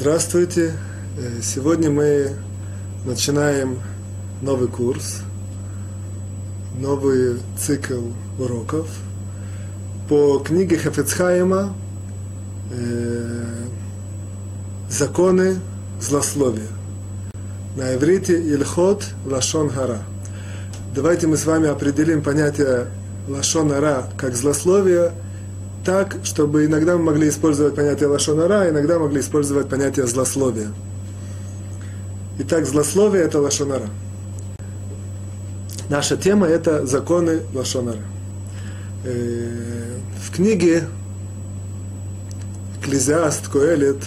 Здравствуйте! Э, Сегодня мы начинаем новый курс, новый цикл уроков по книге Хафецхайма э, «Законы злословия». На иврите «Ильхот Лашон Гара». Давайте мы с вами определим понятие Лашон Гара как злословие – так, чтобы иногда мы могли использовать понятие лошонара, иногда могли использовать понятие злословия. Итак, злословие – это лошонара. Наша тема – это законы лошонара. Э, в книге Экклезиаст Коэлит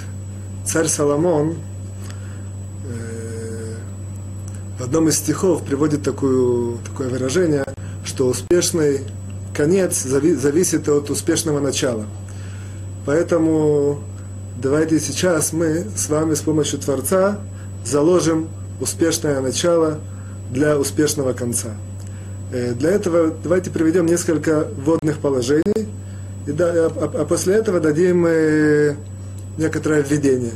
царь Соломон э, в одном из стихов приводит такую, такое выражение, что успешный конец зависит от успешного начала. Поэтому давайте сейчас мы с вами с помощью Творца заложим успешное начало для успешного конца. Э, для этого давайте приведем несколько вводных положений, и да, а, а, а после этого дадим э, некоторое введение.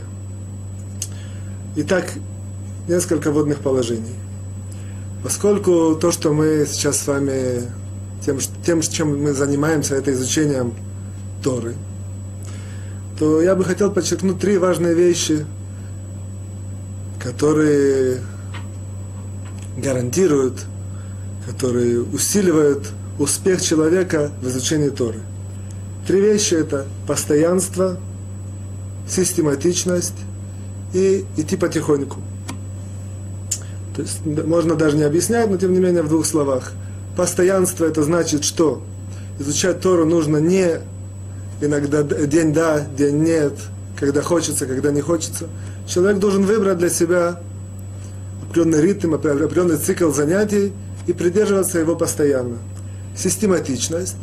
Итак, несколько вводных положений. Поскольку то, что мы сейчас с вами тем, тем, чем мы занимаемся, это изучением Торы, то я бы хотел подчеркнуть три важные вещи, которые гарантируют, которые усиливают успех человека в изучении Торы. Три вещи это постоянство, систематичность и идти потихоньку. То есть можно даже не объяснять, но тем не менее в двух словах – Постоянство это значит, что изучать Тору нужно не иногда день да, день нет, когда хочется, когда не хочется. Человек должен выбрать для себя определенный ритм, определенный цикл занятий и придерживаться его постоянно. Систематичность.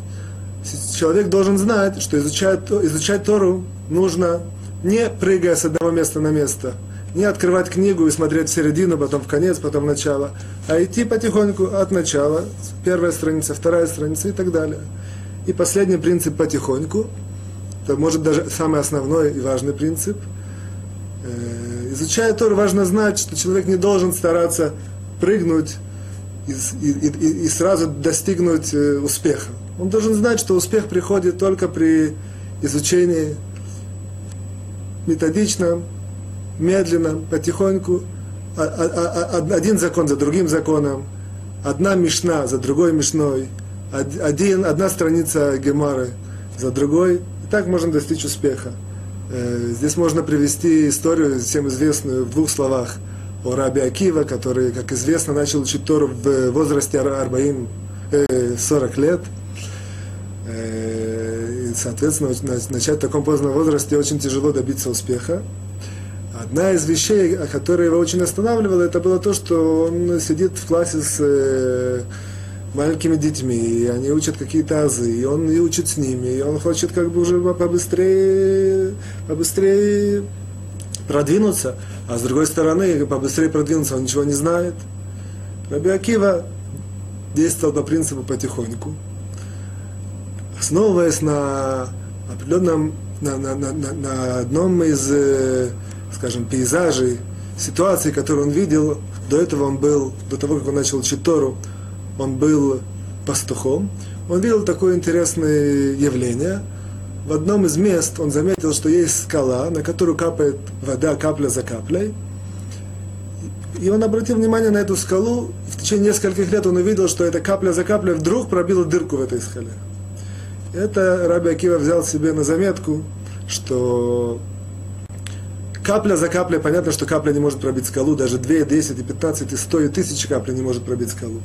Человек должен знать, что изучать, изучать Тору нужно не прыгая с одного места на место – не открывать книгу и смотреть в середину, потом в конец, потом в начало, а идти потихоньку от начала, первая страница, вторая страница и так далее. И последний принцип потихоньку, это может даже самый основной и важный принцип. Э, изучая Тор, важно знать, что человек не должен стараться прыгнуть и, и, и, и сразу достигнуть э, успеха. Он должен знать, что успех приходит только при изучении методичном, медленно, потихоньку, а, а, а, один закон за другим законом, одна мишна за другой мишной, один, одна страница гемары за другой, и так можно достичь успеха. Э, здесь можно привести историю, всем известную, в двух словах, о Раби Акива, который, как известно, начал учить Тору в возрасте Арбаим 40 э, лет. Э, и, соответственно, начать в таком поздном возрасте очень тяжело добиться успеха. Одна из вещей, которая его очень останавливала, это было то, что он сидит в классе с э, маленькими детьми, и они учат какие-то азы, и он и учит с ними, и он хочет как бы уже побыстрее, побыстрее продвинуться, а с другой стороны, побыстрее продвинуться, он ничего не знает. Раби Акива действовал по принципу потихоньку, основываясь на определенном, на, на, на, на одном из э, скажем, пейзажей, ситуаций, которые он видел. До этого он был, до того, как он начал учить Тору, он был пастухом. Он видел такое интересное явление. В одном из мест он заметил, что есть скала, на которую капает вода капля за каплей. И он обратил внимание на эту скалу. В течение нескольких лет он увидел, что эта капля за каплей вдруг пробила дырку в этой скале. Это Раби Акива взял себе на заметку, что капля за каплей, понятно, что капля не может пробить скалу, даже 2, 10, и 15, и 100, и 1000 капель не может пробить скалу.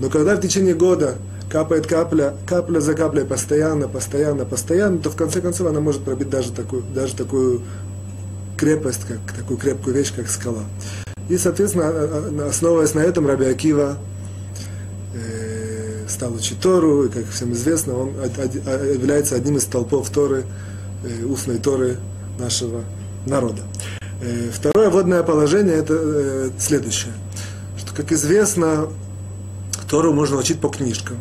Но когда в течение года капает капля, капля за каплей, постоянно, постоянно, постоянно, то в конце концов она может пробить даже такую, даже такую крепость, как такую крепкую вещь, как скала. И, соответственно, а, а, основываясь на этом, Раби Акива э, стал учить Тору, и, как всем известно, он является одним из столпов Торы, э, устной Торы нашего народа. Э, второе водное положение это э, следующее, что, как известно, Тору можно учить по книжкам.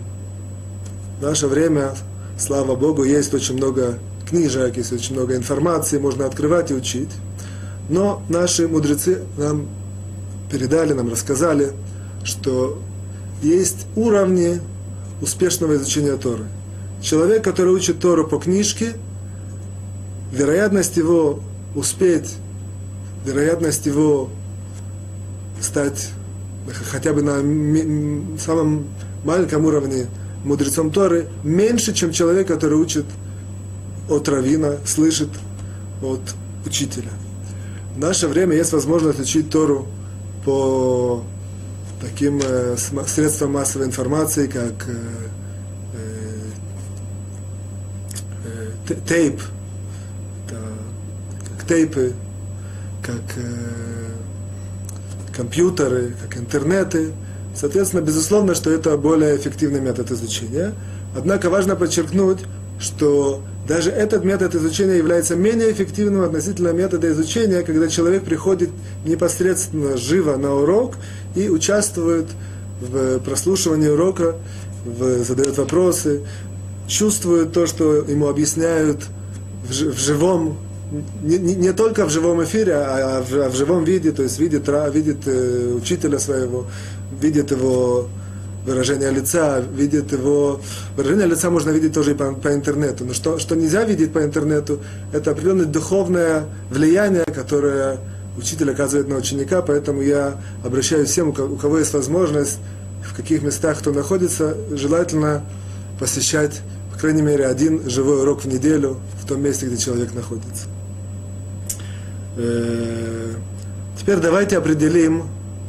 В наше время, слава Богу, есть очень много книжек, есть очень много информации, можно открывать и учить. Но наши мудрецы нам передали, нам рассказали, что есть уровни успешного изучения Торы. Человек, который учит Тору по книжке, вероятность его успеть, вероятность его стать хотя бы на самом маленьком уровне мудрецом Торы меньше, чем человек, который учит от равина, слышит от учителя. В наше время есть возможность учить Тору по таким э, средствам массовой информации, как э, э, тейп, тейпы, как компьютеры, как интернеты. Соответственно, безусловно, что это более эффективный метод изучения. Однако важно подчеркнуть, что даже этот метод изучения является менее эффективным относительно метода изучения, когда человек приходит непосредственно живо на урок и участвует в прослушивании урока, в, задает вопросы, чувствует то, что ему объясняют в, в живом не, не, не только в живом эфире, а, а в, а в живом виде, то есть видит, видит э, учителя своего, видит его выражение лица, видит его... Выражение лица можно видеть тоже и по, по интернету. Но что, что нельзя видеть по интернету, это определенное духовное влияние, которое учитель оказывает на ученика, поэтому я обращаюсь всем, у кого есть возможность, в каких местах кто находится, желательно посещать, по крайней мере, один живой урок в неделю в том месте, где человек находится. Э, теперь давайте определим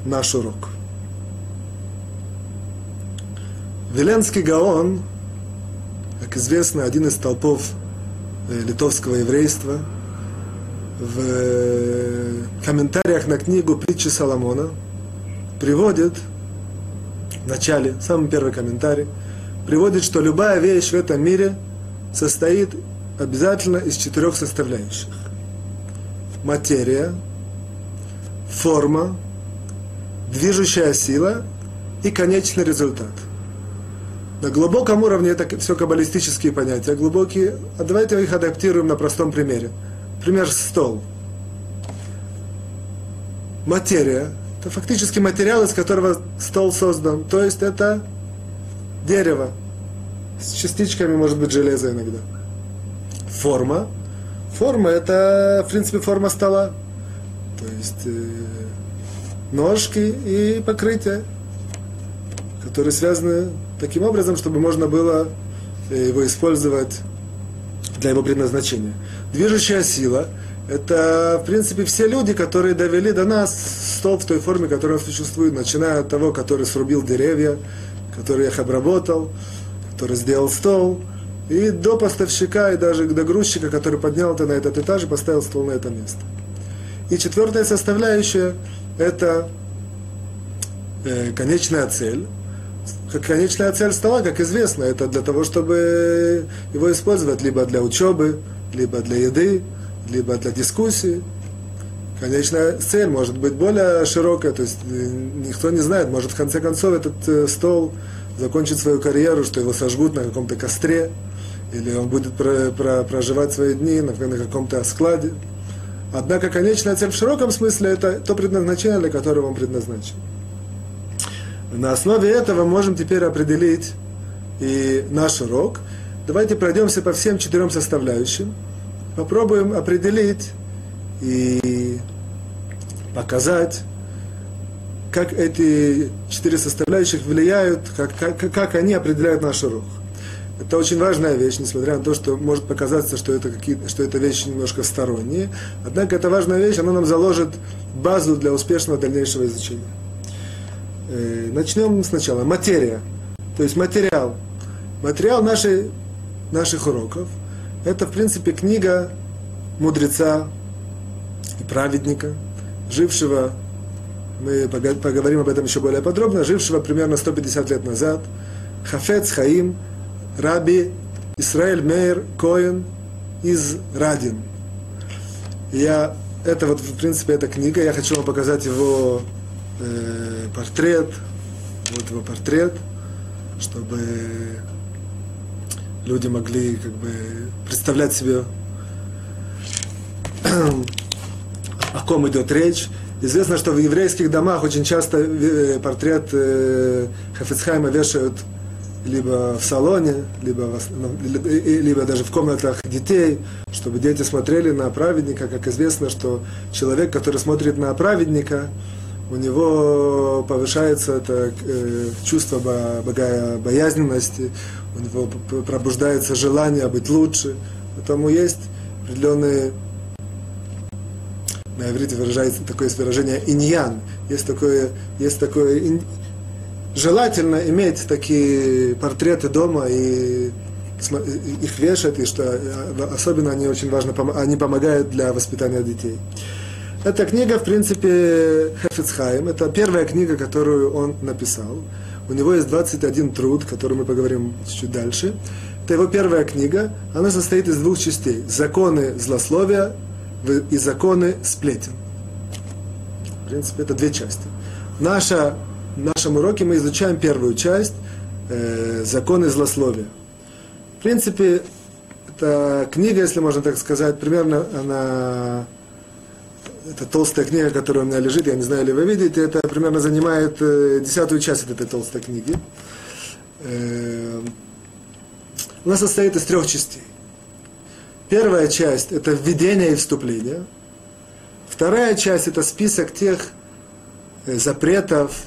наш урок. Веленский Гаон, как известно, один из толпов э, литовского еврейства, в э, комментариях на книгу «Притчи Соломона» приводит в начале, самый первый комментарий, приводит, что любая вещь в этом мире состоит обязательно из четырех составляющих материя, форма, движущая сила и конечный результат. На глубоком уровне это все каббалистические понятия, глубокие. А давайте их адаптируем на простом примере. Пример стол. Материя – это фактически материал, из которого стол создан. То есть это дерево с частичками, может быть, железа иногда. Форма – Форма это, в принципе, форма стола. То есть э, ножки и покрытие, которые связаны таким образом, чтобы можно было э, его использовать для его предназначения. Движущая сила – это, в принципе, все люди, которые довели до нас стол в той форме, которая существует, начиная от того, который срубил деревья, который их обработал, который сделал стол – и до поставщика, и даже до грузчика, который поднял это на этот этаж и поставил стол на это место. И четвертая составляющая – это э, конечная цель. Как конечная цель стола, как известно, это для того, чтобы его использовать либо для учебы, либо для еды, либо для дискуссии. Конечная цель может быть более широкая, то есть э, никто не знает, может в конце концов этот э, стол закончит свою карьеру, что его сожгут на каком-то костре, или он будет про, про, проживать свои дни на, на каком-то складе. Однако конечная цель в широком смысле это то предназначение, для которого он предназначен. На основе этого можем теперь определить и наш урок. Давайте пройдемся по всем четырем составляющим. Попробуем определить и показать, как эти четыре составляющих влияют, как, как, как они определяют наш урок. Это очень важная вещь, несмотря на то, что может показаться, что это, какие, что это вещи немножко сторонние. Однако это важная вещь, она нам заложит базу для успешного дальнейшего изучения. Э, начнем сначала. Материя. То есть материал. Материал нашей, наших уроков – это, в принципе, книга мудреца и праведника, жившего, мы поговорим об этом еще более подробно, жившего примерно 150 лет назад, Хафец Хаим – Раби Исраэль Мейер Коэн из Радин. Я, это вот, в принципе, эта книга, я хочу вам показать его э, портрет, вот его портрет, чтобы люди могли как бы представлять себе о ком идет речь. Известно, что в еврейских домах очень часто э, портрет э, Хафицхайма вешают либо в салоне, либо, в, ну, либо даже в комнатах детей, чтобы дети смотрели на праведника. Как известно, что человек, который смотрит на праведника, у него повышается это э, чувство богоязненности, у него пробуждается желание быть лучше. Поэтому есть определенные на иврите выражается такое выражение иньян. Есть такое, есть такое. Желательно иметь такие портреты дома и их вешать, и что особенно они очень важно, они помогают для воспитания детей. Эта книга, в принципе, Хефицхайм. Это первая книга, которую он написал. У него есть 21 труд, который мы поговорим чуть дальше. Это его первая книга. Она состоит из двух частей. Законы злословия и законы сплетен. В принципе, это две части. Наша, в нашем уроке мы изучаем первую часть э, законы злословия. В принципе, это книга, если можно так сказать, примерно она это толстая книга, которая у меня лежит, я не знаю, ли вы видите, это примерно занимает э, десятую часть этой толстой книги. Э, она состоит из трех частей. Первая часть – это введение и вступление. Вторая часть – это список тех э, запретов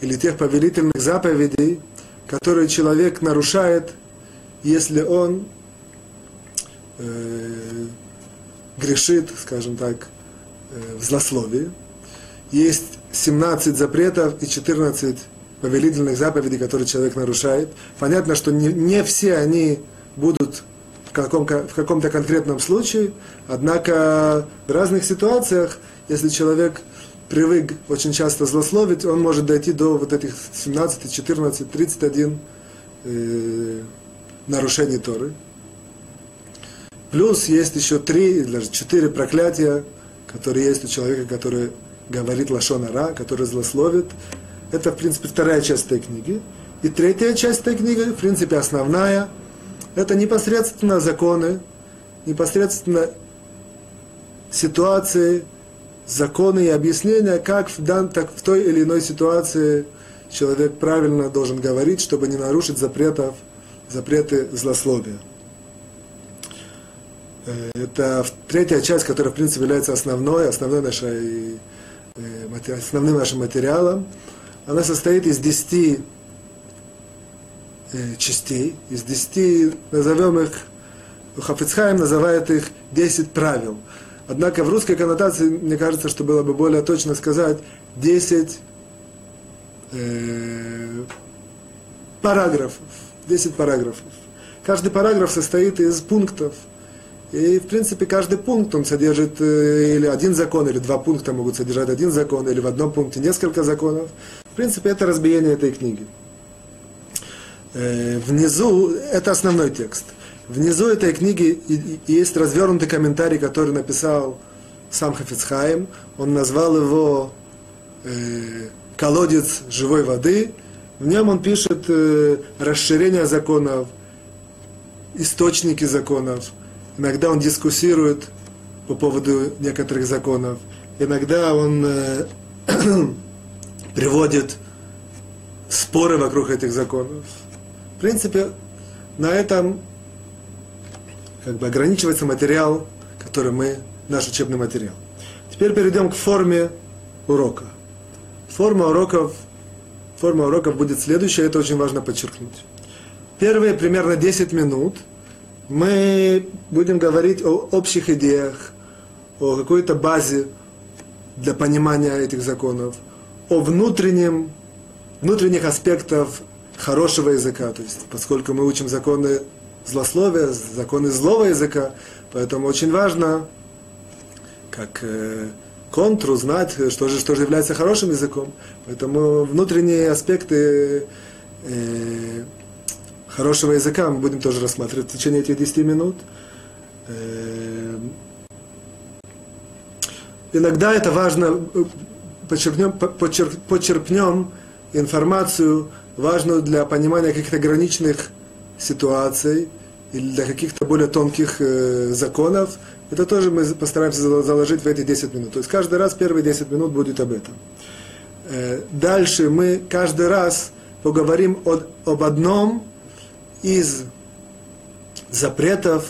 или тех повелительных заповедей, которые человек нарушает, если он э, грешит, скажем так, э, в злословии. Есть 17 запретов и 14 повелительных заповедей, которые человек нарушает. Понятно, что не, не все они будут в, каком, в каком-то конкретном случае, однако в разных ситуациях, если человек привык очень часто злословить, он может дойти до вот этих 17, 14, 31 э, нарушений Торы. Плюс есть еще три даже четыре проклятия, которые есть у человека, который говорит лашонара, который злословит. Это, в принципе, вторая часть этой книги. И третья часть этой книги, в принципе, основная – это непосредственно законы, непосредственно ситуации, законы и объяснения, как в, дан, так в той или иной ситуации человек правильно должен говорить, чтобы не нарушить запретов, запреты злословия. Э, это третья часть, которая, в принципе, является основной, основной нашей, э, основным нашим материалом. Она состоит из десяти Э, частей, из десяти, назовем их, Хафицхайм называет их 10 правил. Однако в русской коннотации, мне кажется, что было бы более точно сказать 10 э, параграфов. 10 параграфов. Каждый параграф состоит из пунктов. И, в принципе, каждый пункт, он содержит э, или один закон, или два пункта могут содержать один закон, или в одном пункте несколько законов. В принципе, это разбиение этой книги. Э, внизу, это основной текст. Внизу этой книги есть развернутый комментарий, который написал сам Хафицхайм. Он назвал его э, «Колодец живой воды». В нем он пишет э, расширение законов, источники законов. Иногда он дискуссирует по поводу некоторых законов. Иногда он э, приводит споры вокруг этих законов. В принципе, на этом как бы ограничивается материал, который мы, наш учебный материал. Теперь перейдем к форме урока. Форма уроков, форма уроков будет следующая, это очень важно подчеркнуть. Первые примерно 10 минут мы будем говорить о общих идеях, о какой-то базе для понимания этих законов, о внутреннем, внутренних аспектах хорошего языка, то есть поскольку мы учим законы злословия, законы злого языка, поэтому очень важно, как э, контру знать, что же, что же является хорошим языком. Поэтому внутренние аспекты э, хорошего языка мы будем тоже рассматривать в течение этих 10 минут. Э, иногда это важно, э, подчеркнем, подчеркнем информацию важную для понимания каких-то ограниченных ситуаций или для каких-то более тонких э, законов. Это тоже мы постараемся заложить в эти 10 минут. То есть каждый раз первые 10 минут будет об этом. Э, дальше мы каждый раз поговорим о, об одном из запретов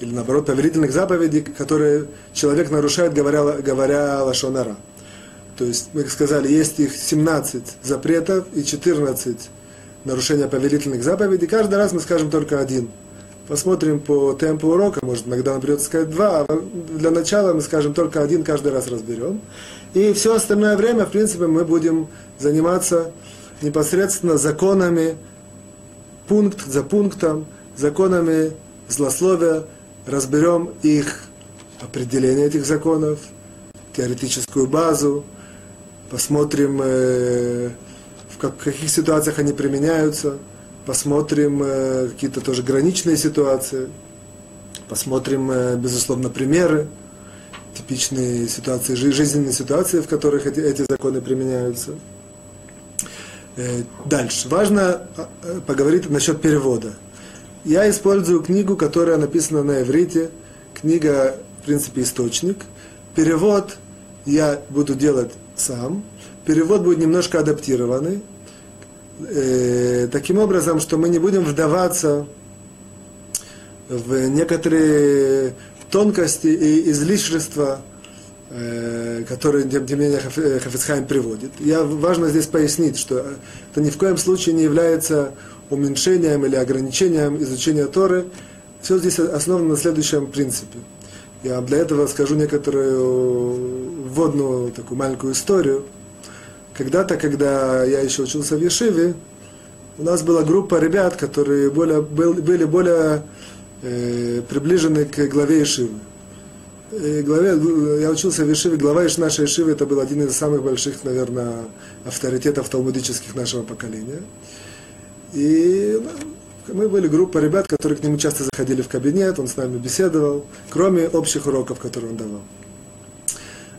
или наоборот повелительных заповедей, которые человек нарушает, говоря, говоря лашонара. То есть, мы сказали, есть их 17 запретов и 14 нарушения повелительных заповедей. Каждый раз мы скажем только один. Посмотрим по темпу урока, может, иногда нам придется сказать два, а для начала мы скажем только один, каждый раз разберем. И все остальное время, в принципе, мы будем заниматься непосредственно законами, пункт за пунктом, законами злословия, разберем их определение этих законов, теоретическую базу, посмотрим, э, в как, каких ситуациях они применяются, посмотрим э, какие-то тоже граничные ситуации, посмотрим, э, безусловно, примеры, типичные ситуации, жизненные ситуации, в которых эти, эти законы применяются. Э, дальше. Важно э, поговорить насчет перевода. Я использую книгу, которая написана на иврите. Книга, в принципе, источник. Перевод я буду делать сам. Перевод будет немножко адаптированный. Э, таким образом, что мы не будем вдаваться в некоторые тонкости и излишества, э, которые, тем не менее, Хафицхайм приводит. Я, важно здесь пояснить, что это ни в коем случае не является уменьшением или ограничением изучения Торы. Все здесь основано на следующем принципе. Я для этого скажу некоторую вводную такую маленькую историю. Когда-то, когда я еще учился в Ешиве, у нас была группа ребят, которые более, были более э, приближены к главе Ешивы. И главе, я учился в Ешиве, глава нашей Ешивы, это был один из самых больших, наверное, авторитетов талмудических нашего поколения. И мы были группа ребят, которые к нему часто заходили в кабинет, он с нами беседовал, кроме общих уроков, которые он давал.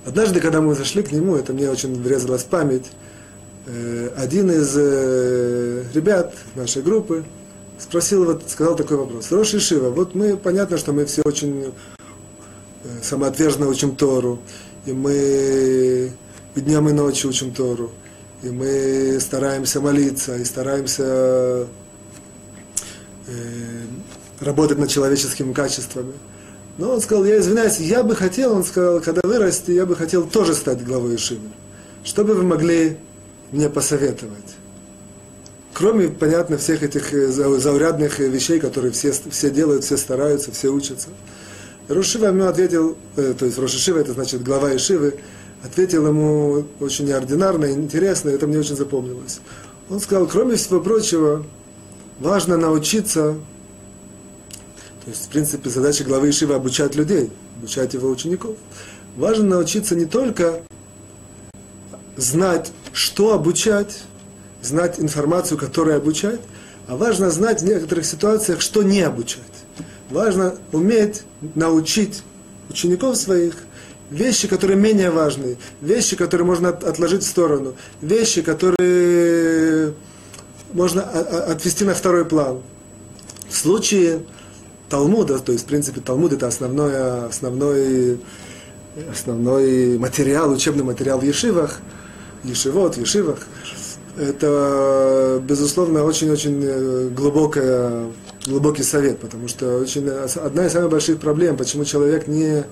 Однажды, когда мы зашли к нему, это мне очень врезалась память, э, один из э, ребят нашей группы спросил, вот, сказал такой вопрос. Рош Шива, вот мы, понятно, что мы все очень э, самоотверженно учим Тору, и мы и днем и ночью учим Тору, и мы стараемся молиться, и стараемся работать над человеческими качествами. Но он сказал, я извиняюсь, я бы хотел, он сказал, когда вырасти, я бы хотел тоже стать главой Ишивы. Что бы вы могли мне посоветовать? Кроме, понятно, всех этих э, заурядных вещей, которые все, все делают, все стараются, все учатся. Рушива ему ответил, э, то есть Рошишива, это значит глава Ишивы, ответил ему очень неординарно интересно, это мне очень запомнилось. Он сказал, кроме всего прочего, важно научиться, то есть, в принципе, задача главы Ишива обучать людей, обучать его учеников. Важно научиться не только знать, что обучать, знать информацию, которую обучать, а важно знать в некоторых ситуациях, что не обучать. Важно уметь научить учеников своих вещи, которые менее важны, вещи, которые можно отложить в сторону, вещи, которые можно отвести на второй план. В случае Талмуда, то есть, в принципе, Талмуд это основной, основной, основной материал, учебный материал в Ешивах, Ешивот, Ешивах, это, безусловно, очень-очень э, глубокая, глубокий совет, потому что очень, одна из самых больших проблем, почему человек не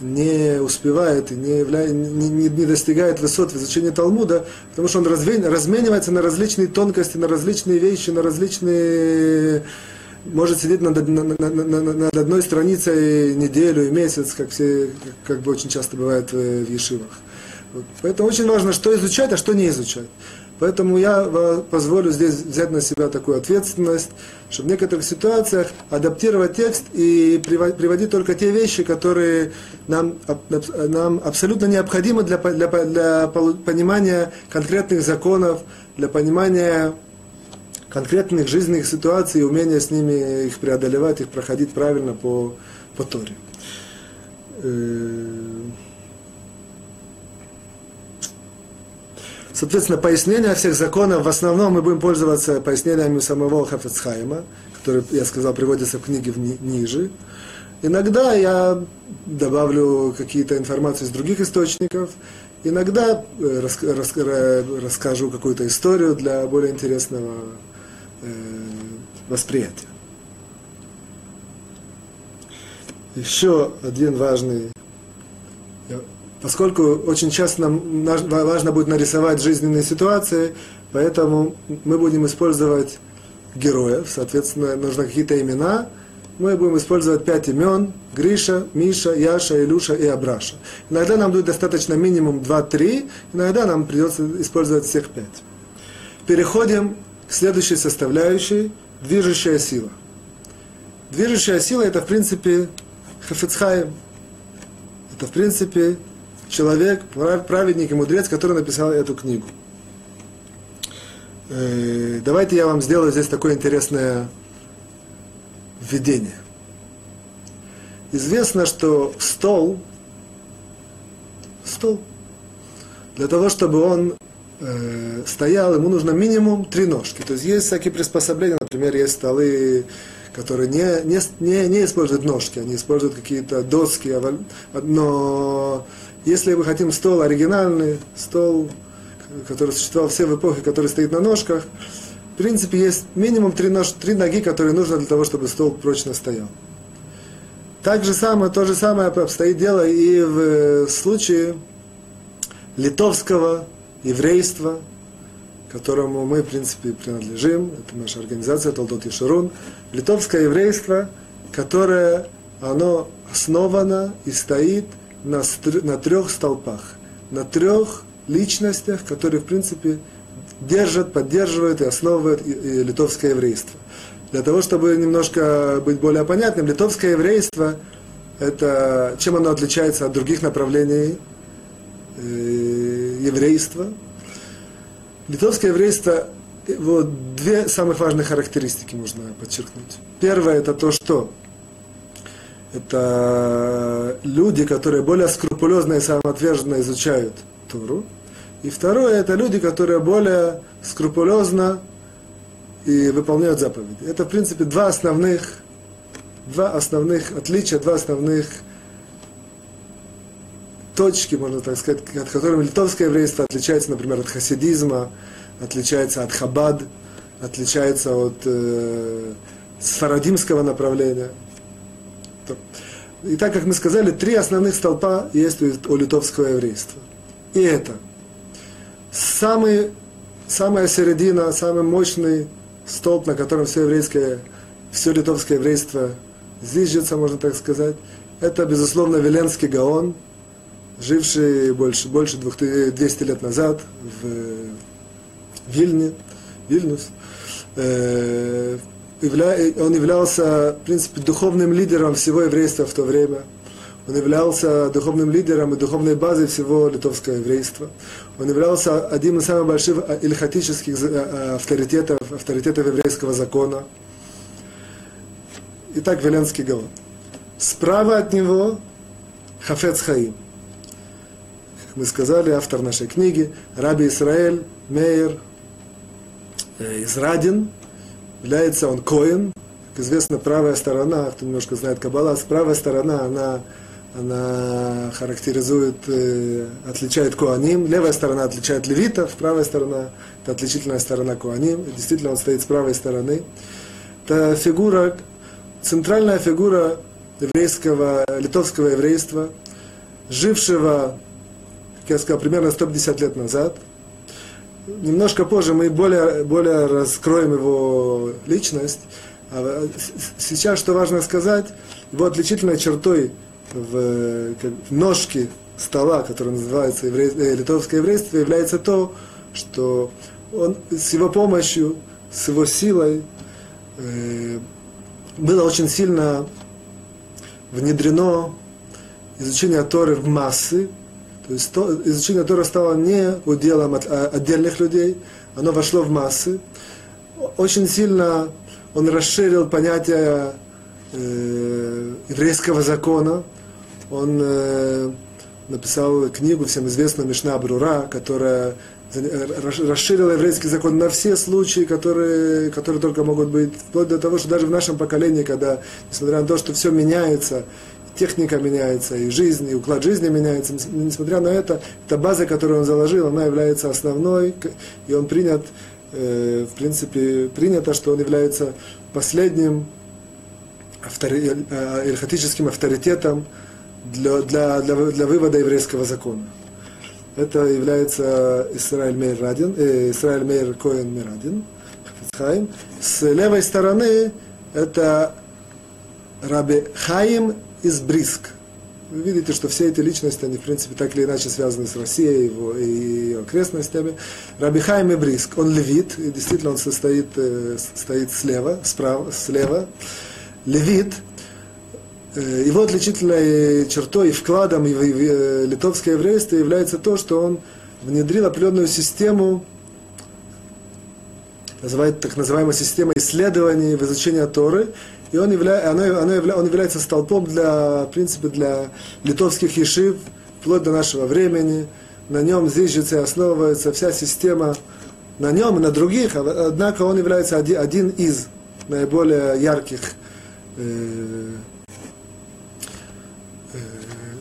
не успевает и не, явля... не, не, не достигает высот в изучении Талмуда, потому что он разве... разменивается на различные тонкости, на различные вещи, на различные... Может сидеть над, на, на, на, над одной страницей неделю и месяц, как, все, как бы очень часто бывает в Ешивах. Вот. Поэтому очень важно, что изучать, а что не изучать. Поэтому я позволю здесь взять на себя такую ответственность, что в некоторых ситуациях адаптировать текст и приводить только те вещи, которые нам, нам абсолютно необходимы для, для, для понимания конкретных законов, для понимания конкретных жизненных ситуаций, умения с ними их преодолевать, их проходить правильно по, по Торе. Э, Соответственно, пояснение всех законов, в основном мы будем пользоваться пояснениями самого Хафецхайма, который, я сказал, приводится в книге ниже. Иногда я добавлю какие-то информации из других источников, иногда э, рас, рас, расскажу какую-то историю для более интересного э, восприятия. Еще один важный, поскольку очень часто нам важно будет нарисовать жизненные ситуации, поэтому мы будем использовать героев, соответственно, нужно какие-то имена, мы будем использовать пять имен, Гриша, Миша, Яша, Илюша и Абраша. Иногда нам будет достаточно минимум 2-3, иногда нам придется использовать всех пять. Переходим следующей составляющей, движущая сила. Движущая сила это, в принципе, Хафицхайм. Это, в принципе, человек, праведник и мудрец, который написал эту книгу. Э, давайте я вам сделаю здесь такое интересное введение. Известно, что стол, стол, для того, чтобы он э, стоял, ему нужно минимум три ножки. То есть есть всякие приспособления, например, есть столы, которые не, не, не, не используют ножки, они используют какие-то доски, но если мы хотим стол оригинальный, стол, который существовал все в эпохе, который стоит на ножках, в принципе, есть минимум три, нож, три ноги, которые нужно для того, чтобы стол прочно стоял. Так же самое, то же самое обстоит дело и в случае литовского еврейства, которому мы, в принципе, принадлежим. Это наша организация Толдот Ешурун. Литовское еврейство, которое оно основано и стоит на, на трех столпах, на трех личностях, которые, в принципе, держат, поддерживают и основывают литовское еврейство. Для того, чтобы немножко быть более понятным, литовское еврейство, это, чем оно отличается от других направлений э, еврейства. Литовское еврейство, вот две самых важных характеристики можно подчеркнуть. Первое это то, что это люди, которые более скрупулезно и самоотверженно изучают Туру. И второе, это люди, которые более скрупулезно и выполняют заповеди. Это, в принципе, два основных, два основных отличия, два основных точки, можно так сказать, от которыми литовское еврейство отличается, например, от хасидизма, отличается от хабад, отличается от э, сфарадимского направления. И так как мы сказали, три основных столпа есть у литовского еврейства. И это самый, самая середина, самый мощный столб, на котором все еврейское, все литовское еврейство зиждется, можно так сказать, это, безусловно, Веленский Гаон, живший больше, больше 200 лет назад в Вильне, Вильнюс. Э, он являлся, в принципе, духовным лидером всего еврейства в то время. Он являлся духовным лидером и духовной базой всего литовского еврейства. Он являлся одним из самых больших ильхатических авторитетов, авторитетов еврейского закона. Итак, Веленский Гаон. Справа от него Хафец Хаим. Мы сказали, автор нашей книги, Раби Исраэль Мейер э, Израдин, является он Коин, как известно, правая сторона, кто немножко знает Каббала, правая сторона, она она характеризует, э, отличает Куаним, левая сторона отличает левитов, правая сторона – это отличительная сторона Куаним, действительно он стоит с правой стороны. Это фигура, центральная фигура еврейского, литовского еврейства, жившего, как я сказал, примерно 150 лет назад. Немножко позже мы более, более раскроем его личность. А сейчас, что важно сказать, его отличительной чертой – в, в ножке стола, который называется еврей, э, литовское еврейство, является то, что он с его помощью, с его силой э, было очень сильно внедрено изучение Торы в массы, то есть то, изучение Торы стало не уделом от, а, отдельных людей, оно вошло в массы. Очень сильно он расширил понятие э, еврейского закона, он э, написал книгу всем известную Мишна Брура, которая расширила еврейский закон на все случаи, которые, которые только могут быть, вплоть до того, что даже в нашем поколении, когда, несмотря на то, что все меняется, техника меняется, и жизнь, и уклад жизни меняется, несмотря на это, эта база, которую он заложил, она является основной, и он принят, э, в принципе, принято, что он является последним автори, э, эльхатическим авторитетом для, для, для, для вывода еврейского закона. Это является Исраиль Мейр Радин, э, Исраиль Мейр Коэн Мирадин. С левой стороны это Раби Хаим из Бриск. Вы видите, что все эти личности, они, в принципе, так или иначе связаны с Россией его, и ее окрестностями. Раби Хайм и Бриск, он левит, и действительно он состоит, э, стоит слева, справа, слева. Левит, э, его отличительной чертой и вкладом в э, литовское еврейство является то, что он внедрил определенную систему, называет так называемая система исследований в изучении Торы, и он, явля, она, она явля, он является столпом для, в принципе, для литовских ешив, вплоть до нашего времени. На нем зиждется и основывается вся система, на нем и на других, а, однако он является один, один из наиболее ярких э,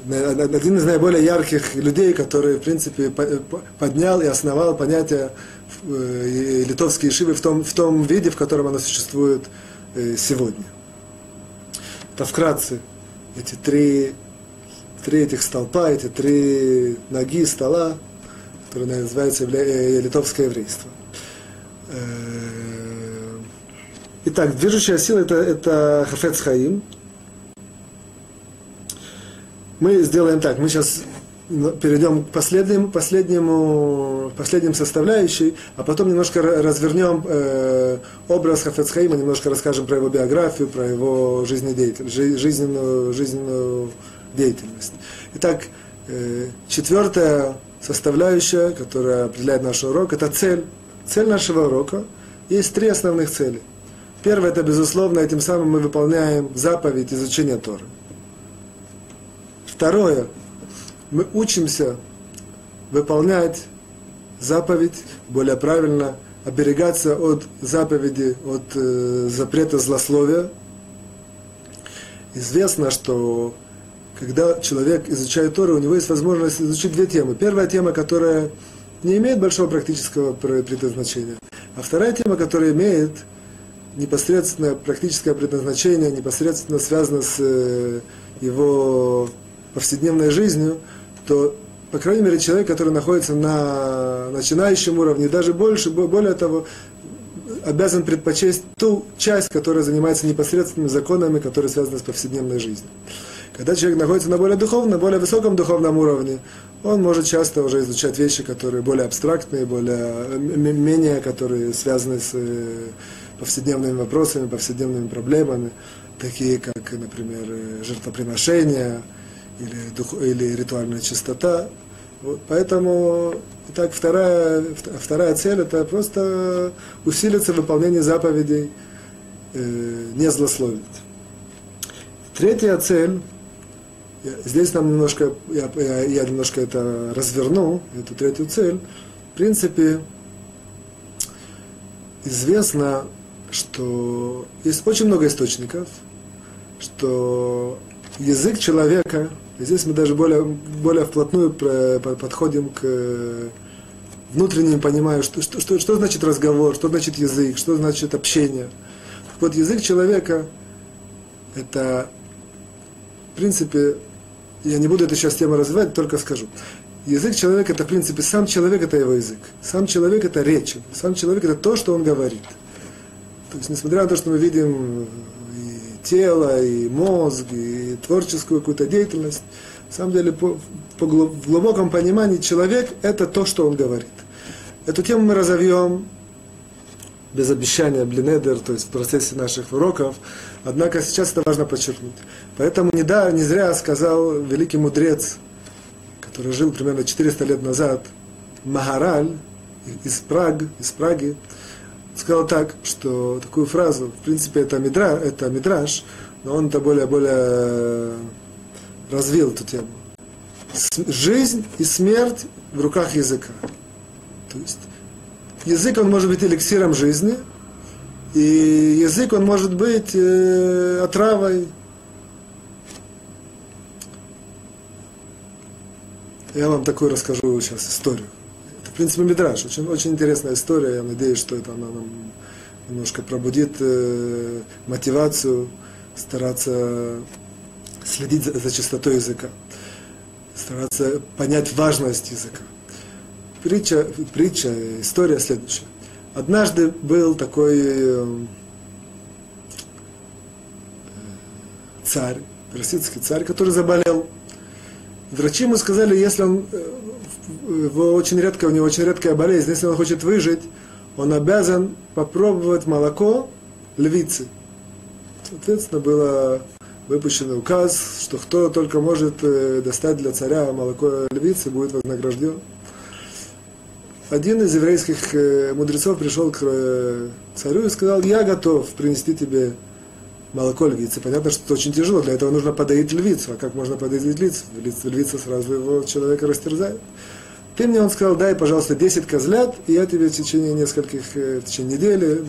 э, один из наиболее ярких людей, который, в принципе, поднял и основал понятие э, литовской ешивы в том, в том виде, в котором оно существует сегодня. Это вкратце эти три, три этих столпа, эти три ноги стола, которые называются э, литовское еврейство. Э, итак, движущая сила это, это Хафец Хаим. Мы сделаем так, мы сейчас перейдем к последнему, последнему, последним составляющей, а потом немножко развернем э, образ Хафецхаима, немножко расскажем про его биографию, про его жизнедеятельность, жизненную, жизненную деятельность. Итак, э, четвертая составляющая, которая определяет наш урок, это цель. Цель нашего урока. Есть три основных цели. Первое, это, безусловно, этим самым мы выполняем заповедь изучения Торы. Второе, мы учимся выполнять заповедь, более правильно, оберегаться от заповеди, от э, запрета злословия. Известно, что когда человек изучает Тору, у него есть возможность изучить две темы. Первая тема, которая не имеет большого практического предназначения, а вторая тема, которая имеет непосредственно практическое предназначение, непосредственно связано с э, его повседневной жизнью, то, по крайней мере, человек, который находится на начинающем уровне, даже больше, более того, обязан предпочесть ту часть, которая занимается непосредственными законами, которые связаны с повседневной жизнью. Когда человек находится на более духовном, на более высоком духовном уровне, он может часто уже изучать вещи, которые более абстрактные, более, менее, которые связаны с э, повседневными вопросами, повседневными проблемами, такие как, например, э, жертвоприношения, или, дух, или ритуальная чистота. Вот, поэтому, итак, вторая, вторая цель это просто усилиться в выполнении заповедей, э, не злословить. Третья цель, здесь нам немножко, я, я, я немножко это разверну, эту третью цель. В принципе, известно, что есть очень много источников, что язык человека и здесь мы даже более, более вплотную подходим к э, внутреннему пониманию, что, что, что, что значит разговор, что значит язык, что значит общение. Так вот, язык человека – это, в принципе, я не буду эту сейчас тему развивать, только скажу. Язык человека – это, в принципе, сам человек – это его язык. Сам человек – это речь. Сам человек – это то, что он говорит. То есть, несмотря на то, что мы видим тело, и мозг, и творческую какую-то деятельность. На самом деле, по, по в глубоком понимании, человек – это то, что он говорит. Эту тему мы разовьем без обещания блинедер, то есть в процессе наших уроков. Однако сейчас это важно подчеркнуть. Поэтому не, да, не зря сказал великий мудрец, который жил примерно 400 лет назад, Магараль из, Праг, из Праги, сказал так, что такую фразу, в принципе, это, мидра, это мидраж, но он это более-более развил эту тему. Жизнь и смерть в руках языка. То есть язык, он может быть эликсиром жизни, и язык, он может быть э, отравой. Я вам такую расскажу сейчас историю. В принципе, Мидраш. Очень, очень интересная история. Я надеюсь, что это она нам немножко пробудит э, мотивацию стараться следить за, за чистотой языка, стараться понять важность языка. Притча, притча, история следующая. Однажды был такой э, царь, персидский царь, который заболел. Врачи ему сказали, если он, э, его очень редко, у него очень редкая болезнь, если он хочет выжить, он обязан попробовать молоко львицы. Соответственно, было выпущен указ, что кто только может э, достать для царя молоко львицы, будет вознагражден. Один из еврейских э, мудрецов пришел к э, царю и сказал, я готов принести тебе молоко львицы. Понятно, что это очень тяжело, для этого нужно подоить львицу. А как можно подоить львицу? Львица сразу его человека растерзает. Ты мне, он сказал, дай, пожалуйста, 10 козлят, и я тебе в течение нескольких, в течение недели,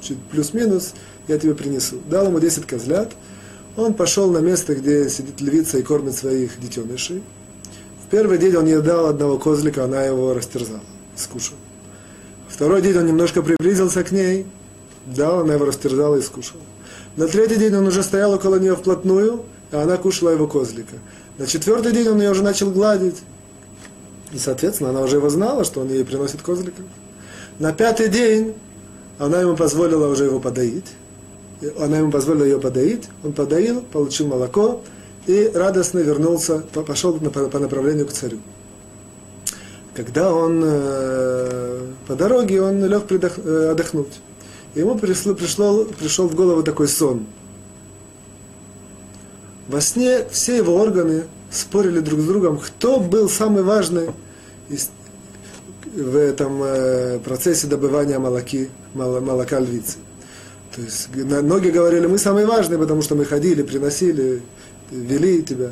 чуть плюс-минус, я тебе принесу. Дал ему 10 козлят, он пошел на место, где сидит львица и кормит своих детенышей. В первый день он ей дал одного козлика, она его растерзала, скушала. Второй день он немножко приблизился к ней, дал, она его растерзала и скушала. На третий день он уже стоял около нее вплотную, а она кушала его козлика. На четвертый день он ее уже начал гладить. И, соответственно, она уже его знала, что он ей приносит козлика. На пятый день она ему позволила уже его подоить она ему позволила ее подоить, он подоил, получил молоко и радостно вернулся, пошел по направлению к царю. Когда он э, по дороге, он лег э, отдохнуть. Ему пришло, пришло, пришел в голову такой сон. Во сне все его органы спорили друг с другом, кто был самый важный в этом э, процессе добывания молоки, молока львицы. То есть ноги говорили, мы самые важные, потому что мы ходили, приносили, вели тебя.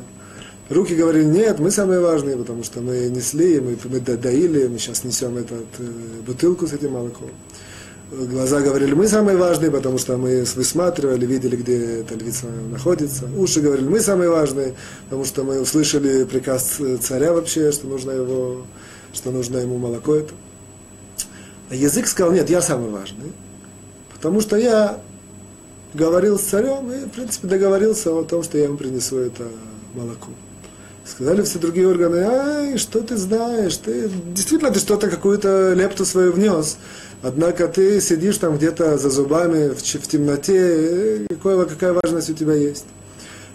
Руки говорили, нет, мы самые важные, потому что мы несли, мы, мы доили, мы сейчас несем этот, э, бутылку с этим молоком. Глаза говорили, мы самые важные, потому что мы высматривали, видели, где эта львица находится. Уши говорили, мы самые важные, потому что мы услышали приказ царя вообще, что нужно, его, что нужно ему молоко это. А язык сказал, нет, я самый важный. Потому что я говорил с царем и, в принципе, договорился о том, что я ему принесу это молоко. Сказали все другие органы, ай, что ты знаешь, ты действительно ты что-то, какую-то лепту свою внес, однако ты сидишь там где-то за зубами в, в темноте, какое, какая важность у тебя есть.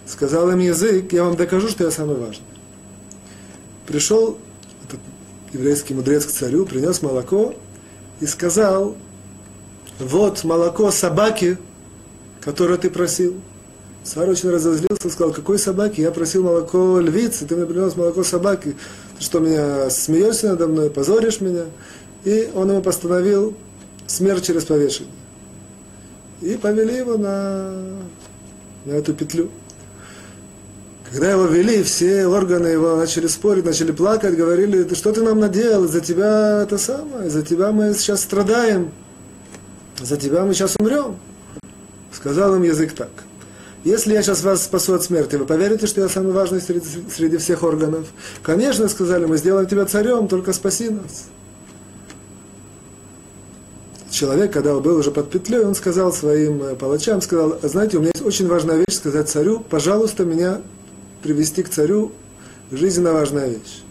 Сказал им язык, я вам докажу, что я самый важный. Пришел этот еврейский мудрец к царю, принес молоко и сказал, вот молоко собаки, которое ты просил. Царь очень разозлился, сказал, какой собаки? Я просил молоко львицы, ты мне принес молоко собаки. Ты что, меня смеешься надо мной, позоришь меня? И он ему постановил смерть через повешение. И повели его на, на эту петлю. Когда его вели, все органы его начали спорить, начали плакать, говорили, ты что ты нам наделал, за тебя это самое, за тебя мы сейчас страдаем за тебя мы сейчас умрем. Сказал им язык так. Если я сейчас вас спасу от смерти, вы поверите, что я самый важный среди, среди всех органов? Конечно, сказали, мы сделаем тебя царем, только спаси нас. Человек, когда был уже под петлей, он сказал своим э, палачам, сказал, знаете, у меня есть очень важная вещь сказать царю, пожалуйста, меня привести к царю, жизненно важная вещь.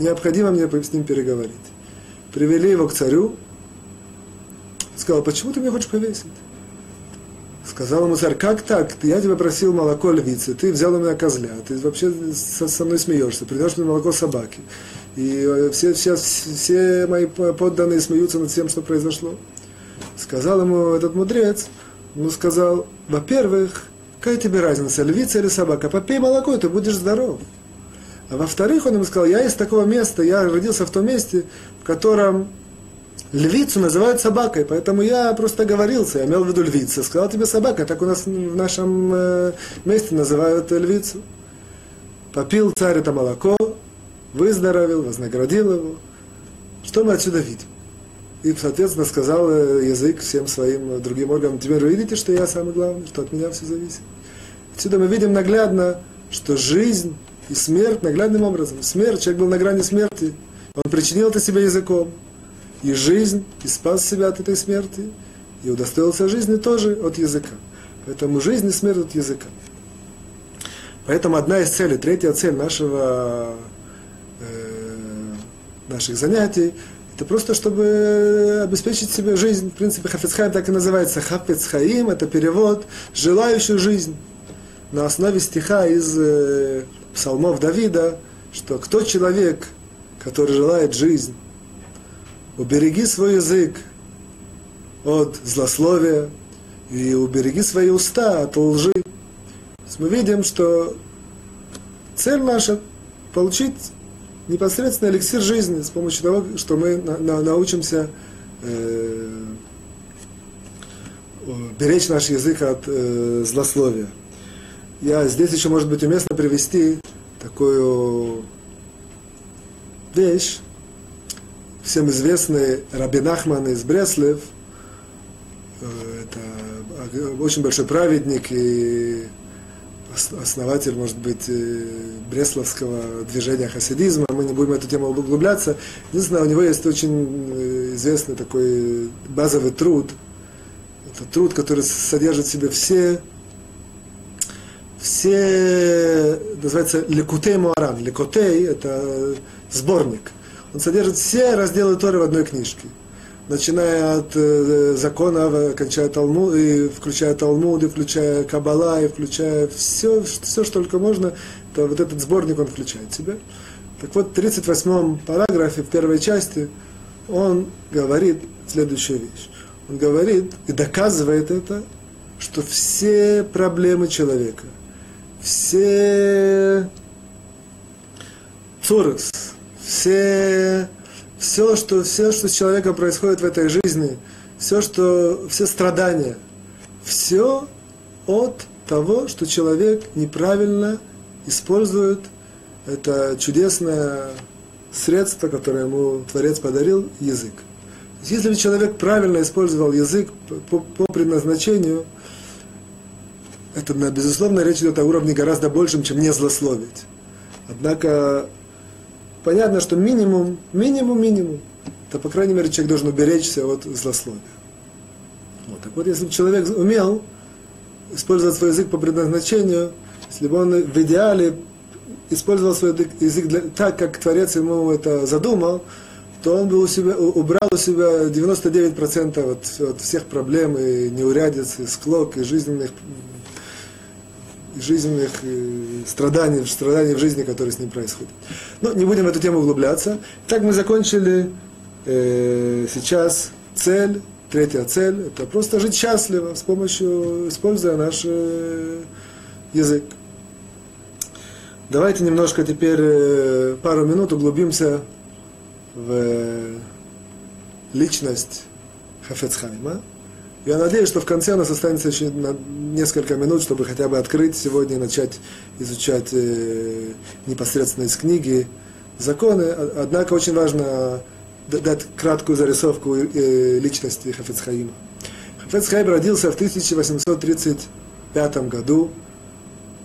Необходимо мне с ним переговорить. Привели его к царю, сказал, почему ты меня хочешь повесить? Сказал ему царь, как так? Я тебя просил молоко львицы, ты взял у меня козля, ты вообще со, со мной смеешься, принес мне молоко собаки. И э, все, все, все мои подданные смеются над тем, что произошло. Сказал ему этот мудрец, ну сказал, во-первых, какая тебе разница, львица или собака? Попей молоко, и ты будешь здоров. А во-вторых, он ему сказал, я из такого места, я родился в том месте, в котором Львицу называют собакой, поэтому я просто говорился, я имел в виду львица. Сказал тебе собака, так у нас в нашем э, месте называют львицу. Попил царь это молоко, выздоровел, вознаградил его. Что мы отсюда видим? И, соответственно, сказал э, язык всем своим другим органам, теперь вы видите, что я самый главный, что от меня все зависит. Отсюда мы видим наглядно, что жизнь и смерть наглядным образом. Смерть, человек был на грани смерти, он причинил это себе языком. И жизнь, и спас себя от этой смерти, и удостоился жизни тоже от языка. Поэтому жизнь и смерть от языка. Поэтому одна из целей, третья цель нашего, э, наших занятий, это просто чтобы обеспечить себе жизнь. В принципе, Хафецхайм так и называется. Хафецхаим – это перевод «желающий жизнь» на основе стиха из э, псалмов Давида, что кто человек, который желает жизнь, убереги свой язык от злословия и убереги свои уста от лжи. Мы видим, что цель наша – получить непосредственно эликсир жизни с помощью того, что мы на, на, научимся э, беречь наш язык от э, злословия. Я здесь еще, может быть, уместно привести такую вещь, всем известный Рабин Ахман из Бреслев, э, это очень большой праведник и основатель, может быть, э, бресловского движения хасидизма. Мы не будем эту тему углубляться. Единственное, у него есть очень э, известный такой базовый труд. Это труд, который содержит в себе все все, называется Лекутей Муаран. Лекутей – это сборник. Он содержит все разделы Торы в одной книжке. Начиная от э, закона, кончая Талмуд, и включая Талмуд, и включая Каббала, и включая все, все, что только можно, то вот этот сборник он включает в себя. Так вот, в 38-м параграфе, в первой части, он говорит следующую вещь. Он говорит и доказывает это, что все проблемы человека – все цурус, все, все, что, все, что с человеком происходит в этой жизни, все, что, все страдания, все от того, что человек неправильно использует это чудесное средство, которое ему Творец подарил, язык. Если бы человек правильно использовал язык по, по предназначению – это, безусловно, речь идет о уровне гораздо большем, чем не злословить. Однако, понятно, что минимум, минимум, минимум, то, по крайней мере, человек должен уберечься от злословия. Вот. Так вот, если бы человек умел использовать свой язык по предназначению, если бы он в идеале использовал свой язык для, так, как Творец ему это задумал, то он бы у себя, убрал у себя 99% от, от всех проблем и неурядиц, и склок, и жизненных жизненных страданий, страданий в жизни, которые с ним происходят. Но не будем в эту тему углубляться. Так мы закончили э, сейчас цель, третья цель, это просто жить счастливо с помощью, используя наш э, язык. Давайте немножко теперь э, пару минут углубимся в э, личность Хафецхайма. Я надеюсь, что в конце у нас останется еще несколько минут, чтобы хотя бы открыть сегодня и начать изучать э, непосредственно из книги законы. Однако очень важно дать краткую зарисовку э, личности Хафецхаима. Хафецхаим родился в 1835 году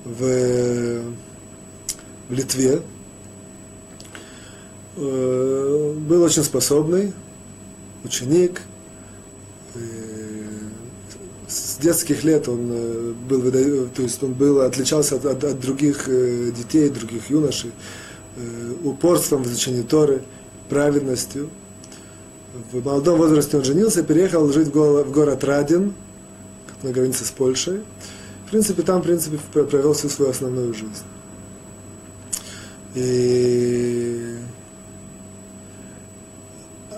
в, в Литве. Э, был очень способный ученик – с детских лет он э, был, то есть он был, отличался от, от, от других э, детей, других юношей, э, упорством в изучении Торы, праведностью. В молодом возрасте он женился, переехал жить в город Радин, как на границе с Польшей. В принципе, там, в принципе, провел всю свою основную жизнь. И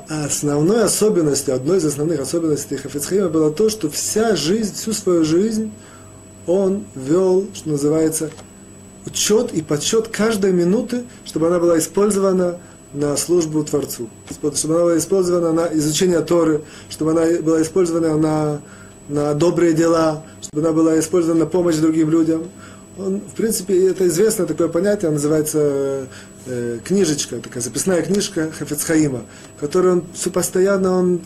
основной особенностью, одной из основных особенностей Хафицхаима было то, что вся жизнь, всю свою жизнь он вел, что называется, учет и подсчет каждой минуты, чтобы она была использована на службу Творцу, чтобы она была использована на изучение Торы, чтобы она была использована на, на добрые дела, чтобы она была использована на помощь другим людям. Он, в принципе, это известное такое понятие, называется э, книжечка, такая записная книжка Хафецхаима, которую он все постоянно он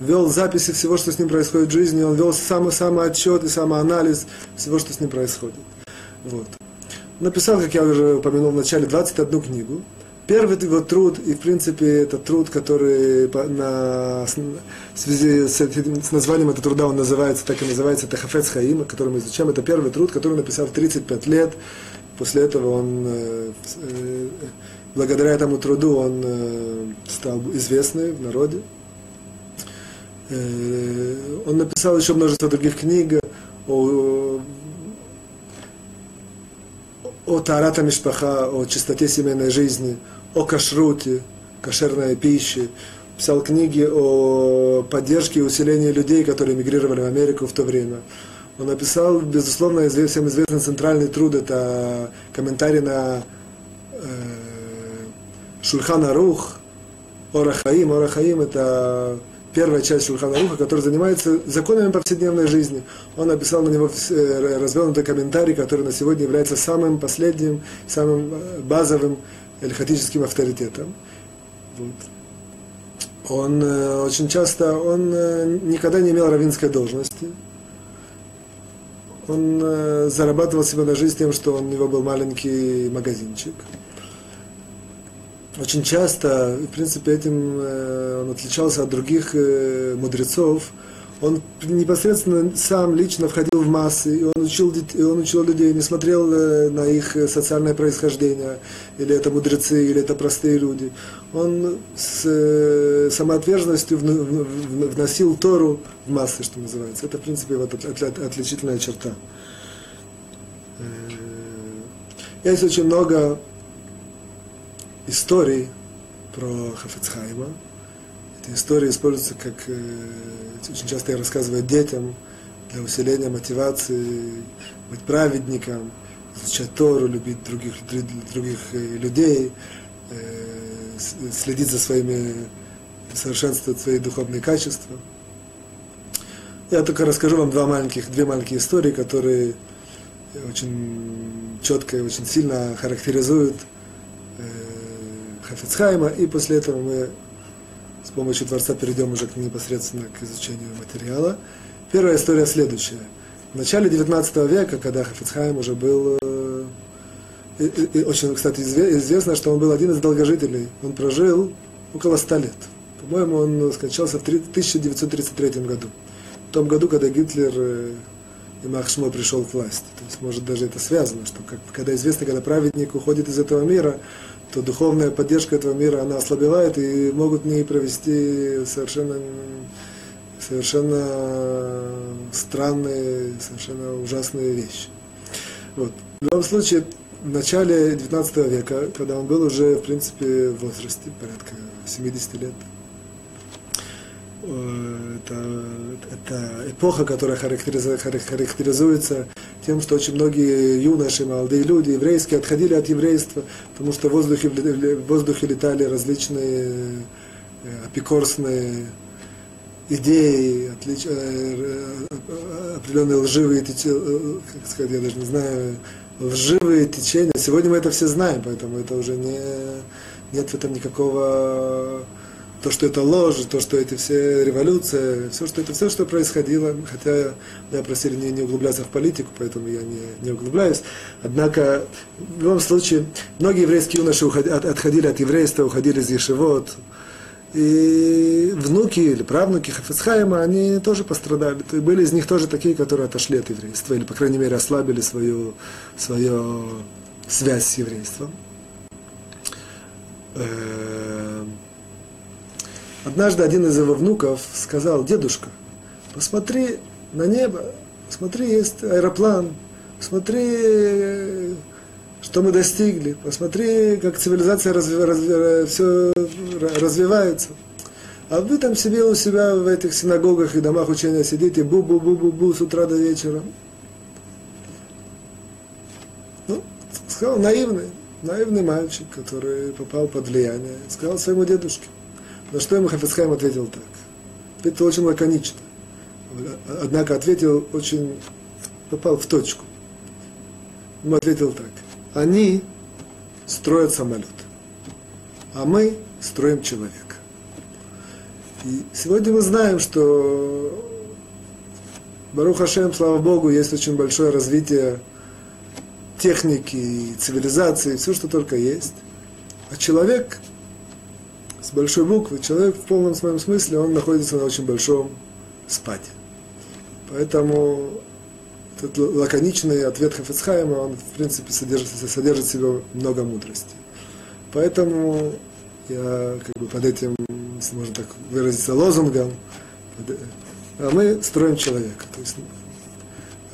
вел записи всего, что с ним происходит в жизни, он вел самый, самый отчет и самоанализ всего, что с ним происходит. Вот. Написал, как я уже упомянул в начале, 21 книгу. Первый его труд, и в принципе это труд, который на, в связи с, с названием этого труда он называется, так и называется, это Хафец Хаима, который мы изучаем. Это первый труд, который написал в 35 лет. После этого он, э, э, благодаря этому труду, он э, стал известный в народе. Он написал еще множество других книг о о Тарата Мишпаха, о чистоте семейной жизни, о кашруте, кошерной пище, писал книги о поддержке и усилении людей, которые мигрировали в Америку в то время. Он написал, безусловно, всем известный центральный труд, это комментарий на э, Шульхана Рух, Орахаим. Орахаим это первая часть Шульхана Руха, которая занимается законами повседневной жизни. Он написал на него э, развернутый комментарий, который на сегодня является самым последним, самым э, базовым эльхатическим авторитетом. Вот. Он э, очень часто, он никогда не имел равинской должности. Он э, зарабатывал себе на жизнь тем, что у него был маленький магазинчик. Очень часто, в принципе, этим э, он отличался от других э, мудрецов, он непосредственно сам лично входил в массы, и он учил, и он учил людей, не смотрел э, на их э, социальное происхождение, или это мудрецы, или это простые люди. Он с э, самоотверженностью вносил Тору в массы, что называется. Это, в принципе, вот отличительная черта. Есть очень много историй про Хафецхайма. Эти истории используются как очень часто я рассказываю детям для усиления мотивации быть праведником, изучать Тору, любить других, других э, людей, э, следить за своими, совершенствовать свои духовные качества. Я только расскажу вам два маленьких, две маленькие истории, которые очень четко и очень сильно характеризуют э, Хафицхайма, и после этого мы с помощью Творца перейдем уже к, непосредственно к изучению материала. Первая история следующая. В начале 19 века, когда Хафицхайм уже был... Э, и, и, очень, кстати, известно, что он был один из долгожителей. Он прожил около 100 лет. По-моему, он скончался в 1933 году. В том году, когда Гитлер э, и Махшмо пришел к власти. То есть, может, даже это связано, что как, когда известно, когда праведник уходит из этого мира, то духовная поддержка этого мира, она ослабевает и могут не провести совершенно, совершенно странные, совершенно ужасные вещи. Вот. В любом случае, в начале 19 века, когда он был уже, в принципе, в возрасте, порядка 70 лет, это, это эпоха, которая характеризуется тем, что очень многие юноши, молодые люди, еврейские, отходили от еврейства, потому что в воздухе, в воздухе летали различные э, апикорсные идеи, отлич, э, определенные лживые течения, э, как сказать, я даже не знаю, лживые течения. Сегодня мы это все знаем, поэтому это уже не, нет в этом никакого то, что это ложь, то, что эти все революции, все, что это все, что происходило, хотя меня просили не, не углубляться в политику, поэтому я не, не углубляюсь. Однако, в любом случае, многие еврейские юноши уходи, от, отходили от еврейства, уходили из Ешевод, и внуки или правнуки Хафицхайма, они тоже пострадали. И были из них тоже такие, которые отошли от еврейства, или, по крайней мере, ослабили свою, свою связь с еврейством. Э, Однажды один из его внуков сказал, дедушка, посмотри на небо, посмотри, есть аэроплан, посмотри, что мы достигли, посмотри, как цивилизация разви, разви, все развивается. А вы там себе у себя в этих синагогах и домах учения сидите, бу-бу-бу-бу-бу с утра до вечера. Ну, сказал, наивный, наивный мальчик, который попал под влияние. Сказал своему дедушке, на что ему Хафицхайм ответил так. Ответил очень Он ответил так. Они строят самолет, а мы строим человека. И сегодня мы знаем, что Барух Хашем, слава Богу, есть очень большое развитие техники, цивилизации, все, что только есть. А человек с большой буквы, человек в полном своем смысле, он находится на очень большом спаде. Поэтому этот лаконичный ответ Хафицхайма, он, в принципе, содержит, содержит в себе много мудрости. Поэтому я как бы под этим, если можно так выразиться, лозунгом, а мы строим человека. То есть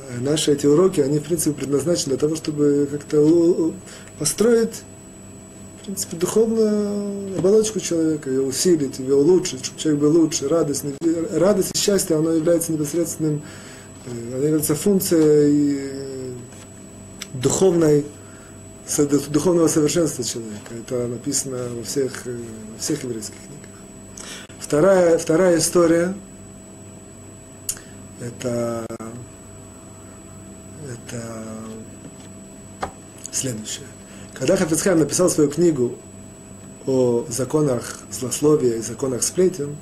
э, наши эти уроки, они, в принципе, предназначены для того, чтобы как-то построить, принципе, духовную оболочку человека, ее усилить, ее улучшить, чтобы человек был лучше, радостный. Радость и счастье, оно является непосредственным, э, оно является функцией э, духовной, духовного совершенства человека. Это написано во всех, во всех еврейских книгах. Вторая, вторая история – это, это следующее. Когда Хафицхайм написал свою книгу о законах злословия и законах сплетен,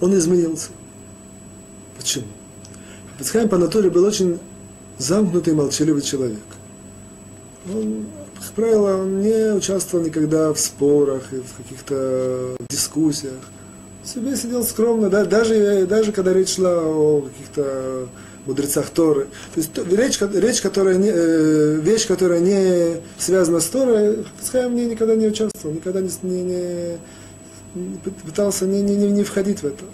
он изменился. Почему? Хафицхайм по натуре был очень замкнутый, молчаливый человек. Он, как правило, он не участвовал никогда в спорах и в каких-то дискуссиях себе сидел скромно, да, даже, даже когда речь шла о каких-то мудрецах Торы. То есть речь, речь которая не, э, вещь, которая не связана с Торой, Хацхайм не никогда не участвовал, никогда не, не, не пытался не, не, не входить в это.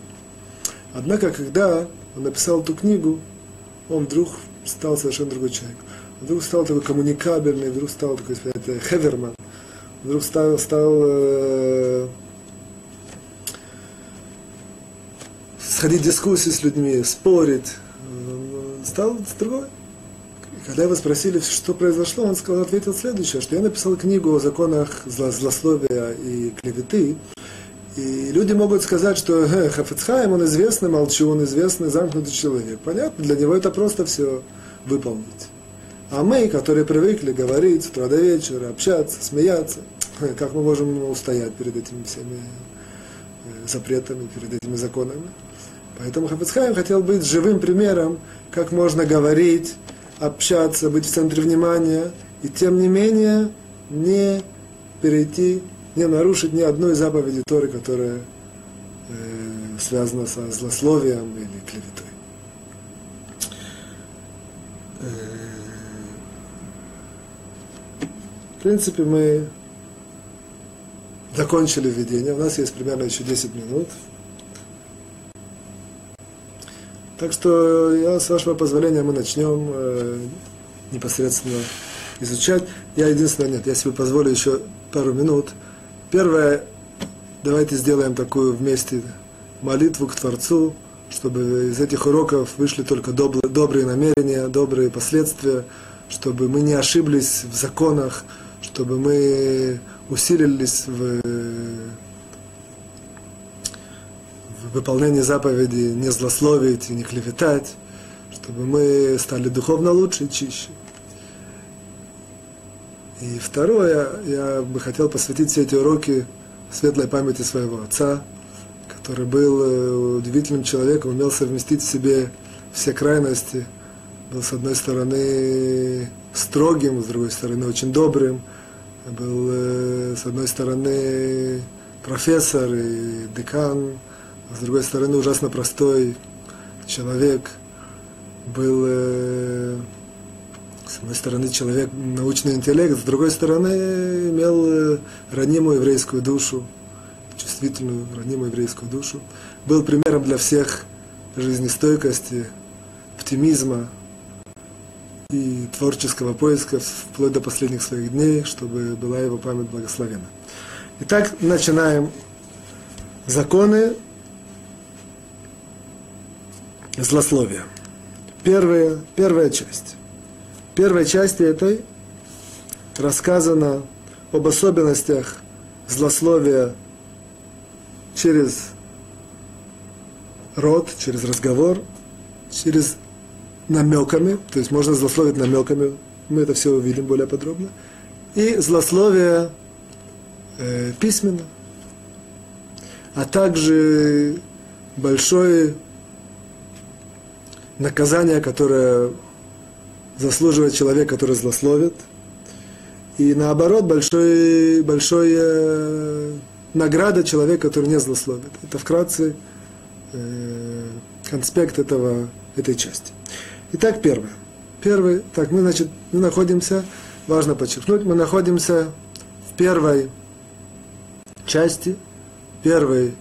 Однако, когда он написал эту книгу, он вдруг стал совершенно другой человек. Вдруг стал такой коммуникабельный, вдруг стал такой, сказать, хеверман, вдруг стал, стал э, сходить в дискуссии с людьми, спорить, стал другой. Когда его спросили, что произошло, он сказал, ответил следующее, что я написал книгу о законах злословия и клеветы, и люди могут сказать, что э, Хафицхайм, он известный молчун, известный замкнутый человек. Понятно, для него это просто все выполнить. А мы, которые привыкли говорить с утра до вечера, общаться, смеяться, как мы можем устоять перед этими всеми э, запретами, перед этими законами? Поэтому Хафицхайм хотел быть живым примером, как можно говорить, общаться, быть в центре внимания, и тем не менее не перейти, не нарушить ни одной заповеди Торы, которая э, связана со злословием или клеветой. Э, в принципе, мы закончили введение. У нас есть примерно еще 10 минут. Так что я, с вашего позволения, мы начнем э, непосредственно изучать. Я единственное, нет, я себе позволю еще пару минут. Первое, давайте сделаем такую вместе молитву к Творцу, чтобы из этих уроков вышли только добрые, добрые намерения, добрые последствия, чтобы мы не ошиблись в законах, чтобы мы усилились в выполнении заповеди не злословить и не клеветать, чтобы мы стали духовно лучше и чище. И второе, я бы хотел посвятить все эти уроки светлой памяти своего отца, который был э, удивительным человеком, умел совместить в себе все крайности. Был, с одной стороны, строгим, с другой стороны, очень добрым. Был, э, с одной стороны, профессор и декан, с другой стороны ужасно простой человек, был э, с одной стороны человек научный интеллект, с другой стороны имел э, ранимую еврейскую душу, чувствительную ранимую еврейскую душу, был примером для всех жизнестойкости, оптимизма и творческого поиска вплоть до последних своих дней, чтобы была его память благословена. Итак, начинаем законы злословия. Первая, первая часть. В первой части этой рассказано об особенностях злословия через рот, через разговор, через намеками, то есть можно злословить намеками, мы это все увидим более подробно, и злословие э, письменно, а также большое наказание, которое заслуживает человек, который злословит, и наоборот, большой, большой э, награда человека, который не злословит. Это вкратце э, конспект этого, этой части. Итак, первое. Первый, так, мы, значит, мы находимся, важно подчеркнуть, мы находимся в первой части, первый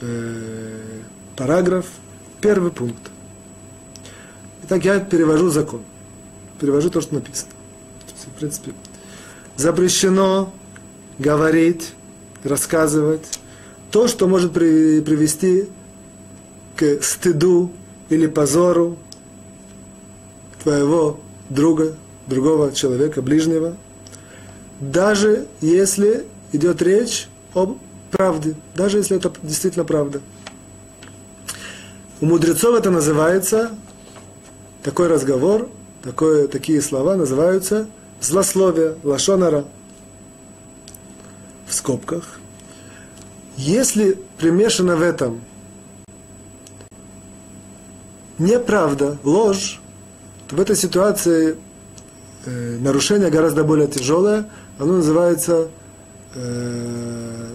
э, параграф, первый пункт. Итак, я перевожу закон. Перевожу то, что написано. В принципе, запрещено говорить, рассказывать то, что может при, привести к стыду или позору твоего друга, другого человека, ближнего, даже если идет речь об правде, даже если это действительно правда. У мудрецов это называется, такой разговор, такое, такие слова называются злословие, лашонара, в скобках. Если примешано в этом неправда, ложь, то в этой ситуации э, нарушение гораздо более тяжелое, оно называется э,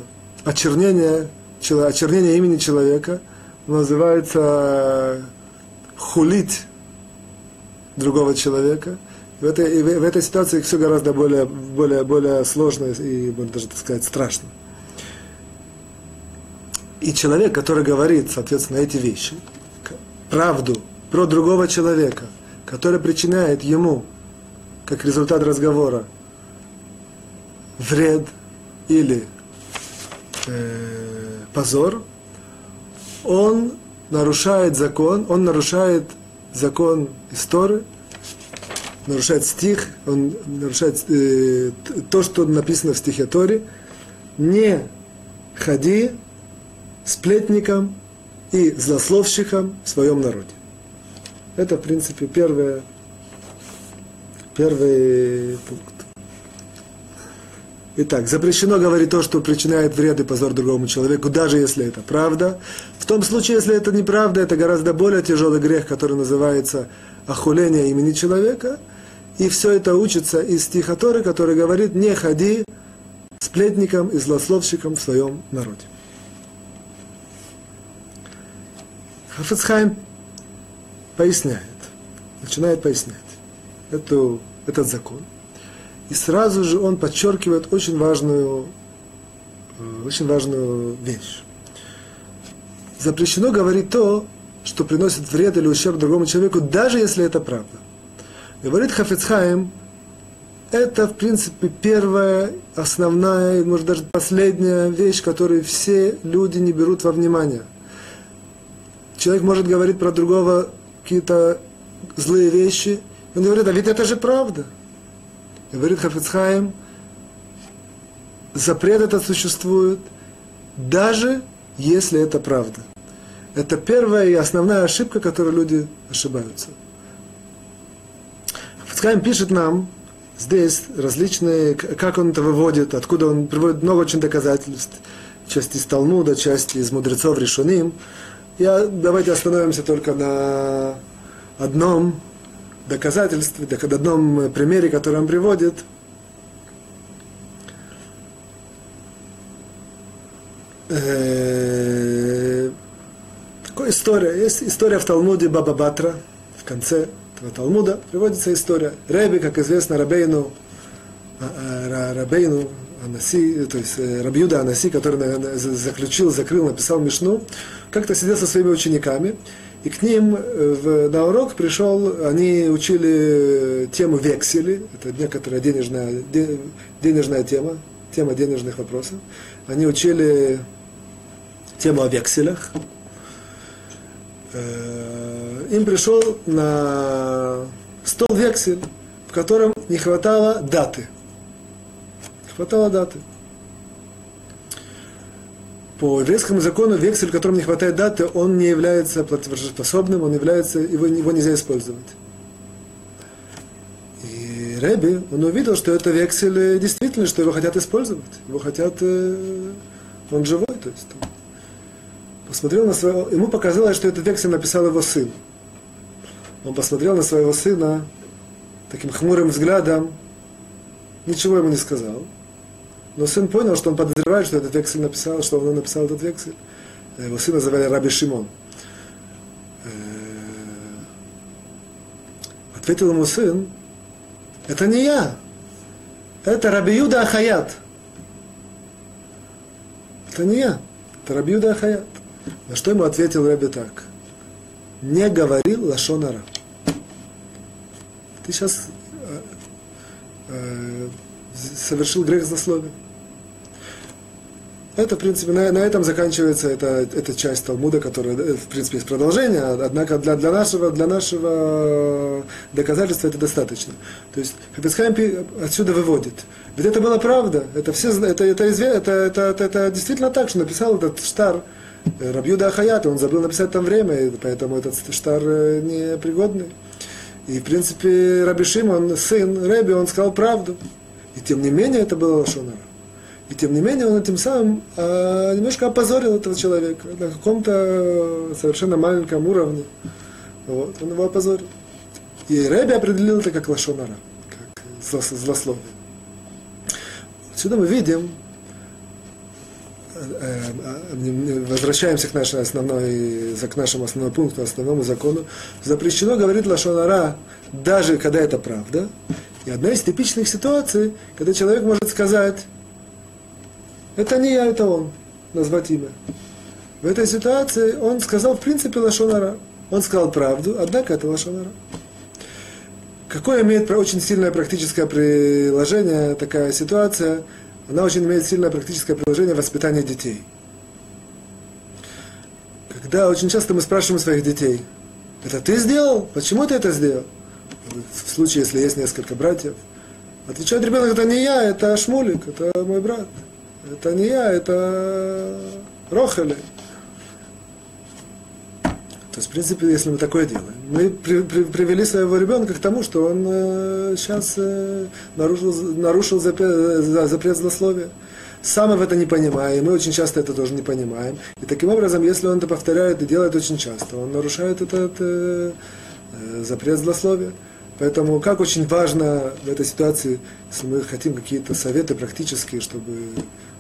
очернение, очернение имени человека, называется хулить другого человека. В этой, в этой ситуации все гораздо более, более, более сложно и, можно даже так сказать, страшно. И человек, который говорит, соответственно, эти вещи, правду про другого человека, который причиняет ему, как результат разговора, вред или э, позор, он нарушает закон, он нарушает закон истории, нарушает стих, он нарушает э, то, что написано в стихе Торе, не ходи сплетником и злословщиком в своем народе. Это, в принципе, первое, первый пункт. Итак, запрещено говорить то, что причиняет вред и позор другому человеку, даже если это правда. В том случае, если это неправда, это гораздо более тяжелый грех, который называется охуление имени человека. И все это учится из стиха Торы, который говорит, не ходи сплетником и злословщиком в своем народе. Хафицхайм поясняет, начинает пояснять эту, этот закон – и сразу же он подчеркивает очень важную, э, очень важную вещь. Запрещено говорить то, что приносит вред или ущерб другому человеку, даже если это правда. Говорит Хафицхайм, это, в принципе, первая, основная, может даже последняя вещь, которую все люди не берут во внимание. Человек может говорить про другого какие-то злые вещи, он говорит, а ведь это же правда – Говорит Хафицхайм, запрет этот существует, даже если это правда. Это первая и основная ошибка, которой люди ошибаются. Хафицхайм пишет нам здесь различные, как он это выводит, откуда он приводит много очень доказательств, часть из Талмуда, часть из мудрецов решеним. Я, давайте остановимся только на одном доказательстве, так, одном примере, который он приводит, э, такая история. Есть история в Талмуде Баба Батра, в конце этого Талмуда приводится история. Реби, как известно, Рабейну, а, а, Рабейну Анаси, то есть э, Рабиуда Анаси, который заключил, закрыл, написал Мишну, как-то сидел со своими учениками, и к ним э, в, на урок пришел, они учили тему вексели, это некоторая денежная, денежная тема, тема денежных вопросов. Они учили тему о векселях. Э, им пришел на стол вексель, в котором не хватало даты. Не хватало даты. По еврейскому закону вексель, которому не хватает даты, он не является платежеспособным, он является, его, его нельзя использовать. И Рэби, он увидел, что это вексель э, действительно, что его хотят использовать. Его хотят, э, он живой, то есть. Посмотрел на своего, ему показалось, что этот вексель написал его сын. Он посмотрел на своего сына таким хмурым взглядом, ничего ему не сказал. Но сын понял, что он подозревает, что этот вексель написал, что он написал этот вексель. Его сына звали Раби Шимон. Э, ответил ему сын, это не я, это Раби Юда Ахаят. Это не я, это Раби Юда Ахаят. На что ему ответил Раби так. Не говорил Лашонара. Ты сейчас э, э, совершил грех злословия. Это, в принципе, на, на этом заканчивается эта, эта часть Талмуда, которая, э, в принципе, есть продолжение, однако для, для, нашего, для нашего доказательства это достаточно. То есть Хафицхайм отсюда выводит. Ведь это была правда, это, все, это, это, это, это, это, это, действительно так, что написал этот штар э, Рабьюда Ахаят, он забыл написать там время, и поэтому этот штар э, непригодный. И, в принципе, Раби Шимон, сын Рэби, он сказал правду. И тем не менее это было Лошонара. И тем не менее он этим самым э, немножко опозорил этого человека на каком-то совершенно маленьком уровне. Вот, он его опозорил. И Рэби определил это как лошонара, как злословие. Отсюда мы видим, э, э, возвращаемся к, нашей основной, к нашему основному пункту, основному закону, запрещено говорить лошонара, даже когда это правда. И одна из типичных ситуаций, когда человек может сказать, это не я, это он. Назвать имя. В этой ситуации он сказал, в принципе, Лашонара. Он сказал правду, однако это Лашонара. Какое имеет очень сильное практическое приложение такая ситуация? Она очень имеет сильное практическое приложение воспитания детей. Когда очень часто мы спрашиваем своих детей, это ты сделал? Почему ты это сделал? В случае, если есть несколько братьев, отвечает ребенок, это не я, это Шмулик, это мой брат. Это не я, это Рохали. То есть, в принципе, если мы такое делаем, мы при, при, привели своего ребенка к тому, что он э, сейчас э, нарушил, нарушил запрет, запрет злословия. Сам в это не понимая, и мы очень часто это тоже не понимаем. И таким образом, если он это повторяет и делает очень часто, он нарушает этот э, э запрет злословия. Поэтому как очень важно в этой ситуации, если мы хотим какие-то советы практические, чтобы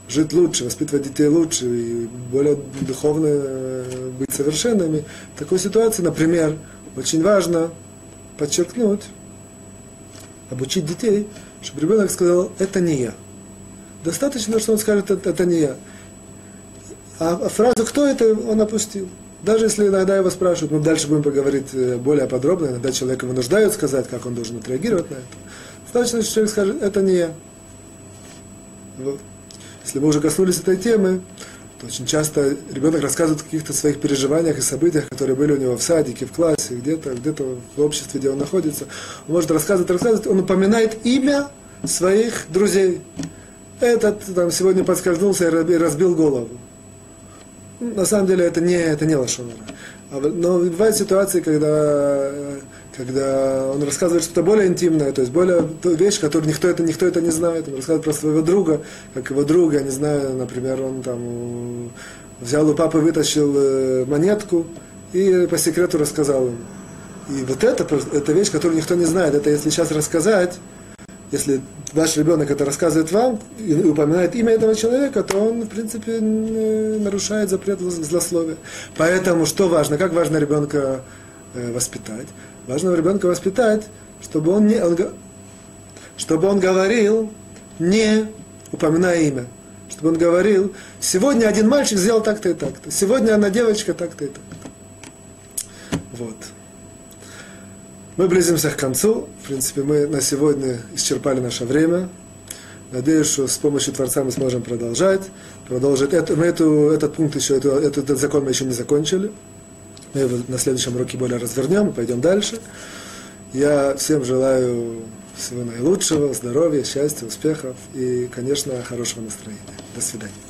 жить лучше, воспитывать детей лучше и более духовно э, быть совершенными. В такой ситуации, например, очень важно подчеркнуть, обучить детей, чтобы ребенок сказал, это не я. Достаточно, что он скажет, это, не я. А, а фразу «кто это?» он опустил. Даже если иногда его спрашивают, мы дальше будем поговорить э, более подробно, иногда человека вынуждают сказать, как он должен отреагировать на это. Достаточно, что человек скажет, это не я. Вот. Если мы уже коснулись этой темы, то очень часто ребенок рассказывает о каких-то своих переживаниях и событиях, которые были у него в садике, в классе, где-то, где-то в обществе, где он находится. Он может рассказывать, рассказывать, он упоминает имя своих друзей. Этот там сегодня подскользнулся и разбил голову. На самом деле это не, это не лошонара. А но бывают ситуации, когда когда он рассказывает что-то более интимное, то есть более вещь, которую никто это, никто это не знает. Он рассказывает про своего друга, как его друга, не знаю, например, он там взял у папы, вытащил э, монетку и по секрету рассказал ему. И вот это, это вещь, которую никто не знает. Это если сейчас рассказать, если ваш ребенок это рассказывает вам и упоминает имя этого человека, то он, в принципе, нарушает запрет злословия. Поэтому что важно? Как важно ребенка э, воспитать? Важно ребенка воспитать, чтобы он, не, он, чтобы он говорил, не упоминая имя. Чтобы он говорил, сегодня один мальчик сделал так-то и так-то, сегодня одна девочка так-то и так-то. Вот. Мы близимся к концу. В принципе, мы на сегодня исчерпали наше время. Надеюсь, что с помощью Творца мы сможем продолжать. Продолжить. Это, мы эту, этот пункт еще, эту, этот, этот закон мы еще не закончили. Мы его на следующем уроке более развернем и пойдем дальше. Я всем желаю всего наилучшего, здоровья, счастья, успехов и, конечно, хорошего настроения. До свидания.